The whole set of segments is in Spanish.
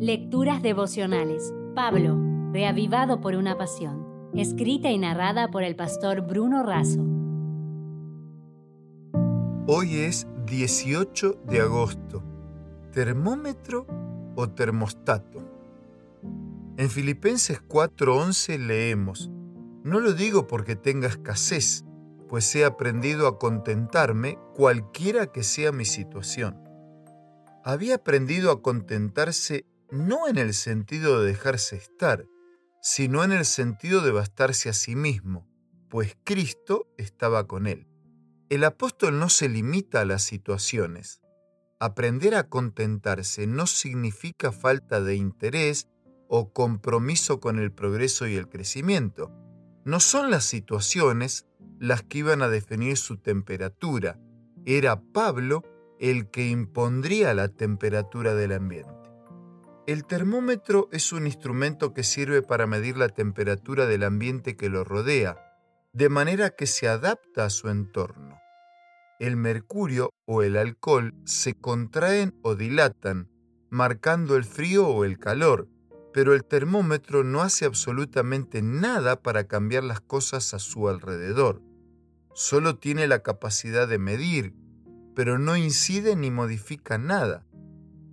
Lecturas devocionales. Pablo, reavivado por una pasión. Escrita y narrada por el pastor Bruno Razo. Hoy es 18 de agosto. ¿Termómetro o termostato? En Filipenses 4:11 leemos, No lo digo porque tenga escasez, pues he aprendido a contentarme cualquiera que sea mi situación. Había aprendido a contentarse no en el sentido de dejarse estar, sino en el sentido de bastarse a sí mismo, pues Cristo estaba con él. El apóstol no se limita a las situaciones. Aprender a contentarse no significa falta de interés o compromiso con el progreso y el crecimiento. No son las situaciones las que iban a definir su temperatura. Era Pablo el que impondría la temperatura del ambiente. El termómetro es un instrumento que sirve para medir la temperatura del ambiente que lo rodea, de manera que se adapta a su entorno. El mercurio o el alcohol se contraen o dilatan, marcando el frío o el calor, pero el termómetro no hace absolutamente nada para cambiar las cosas a su alrededor solo tiene la capacidad de medir, pero no incide ni modifica nada.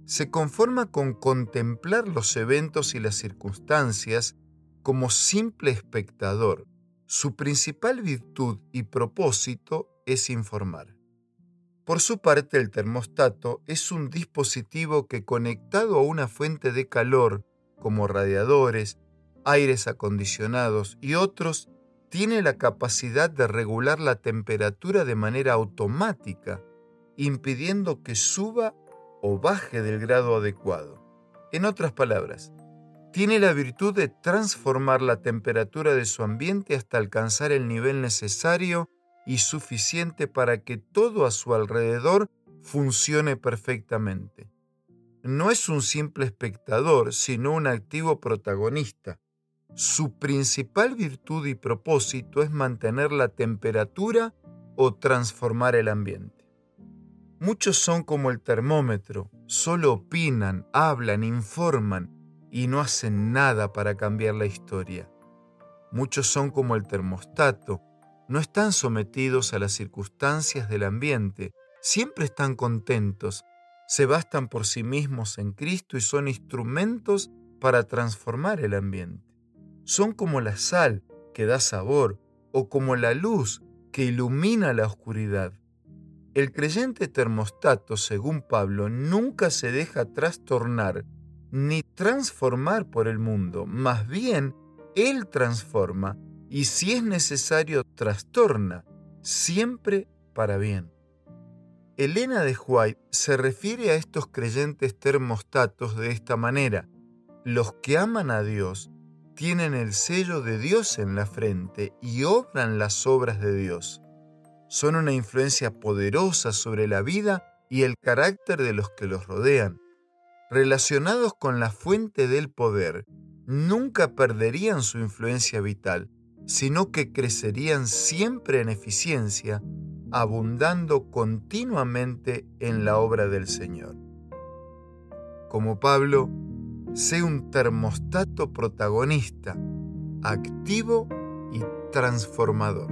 Se conforma con contemplar los eventos y las circunstancias como simple espectador. Su principal virtud y propósito es informar. Por su parte, el termostato es un dispositivo que conectado a una fuente de calor, como radiadores, aires acondicionados y otros, tiene la capacidad de regular la temperatura de manera automática, impidiendo que suba o baje del grado adecuado. En otras palabras, tiene la virtud de transformar la temperatura de su ambiente hasta alcanzar el nivel necesario y suficiente para que todo a su alrededor funcione perfectamente. No es un simple espectador, sino un activo protagonista su principal virtud y propósito es mantener la temperatura o transformar el ambiente. Muchos son como el termómetro, solo opinan, hablan, informan y no hacen nada para cambiar la historia. Muchos son como el termostato, no están sometidos a las circunstancias del ambiente, siempre están contentos, se bastan por sí mismos en Cristo y son instrumentos para transformar el ambiente son como la sal que da sabor o como la luz que ilumina la oscuridad. El creyente termostato, según Pablo, nunca se deja trastornar ni transformar por el mundo, más bien él transforma y si es necesario trastorna, siempre para bien. Elena de White se refiere a estos creyentes termostatos de esta manera. Los que aman a Dios tienen el sello de Dios en la frente y obran las obras de Dios. Son una influencia poderosa sobre la vida y el carácter de los que los rodean. Relacionados con la fuente del poder, nunca perderían su influencia vital, sino que crecerían siempre en eficiencia, abundando continuamente en la obra del Señor. Como Pablo, sé un termostato protagonista, activo y transformador.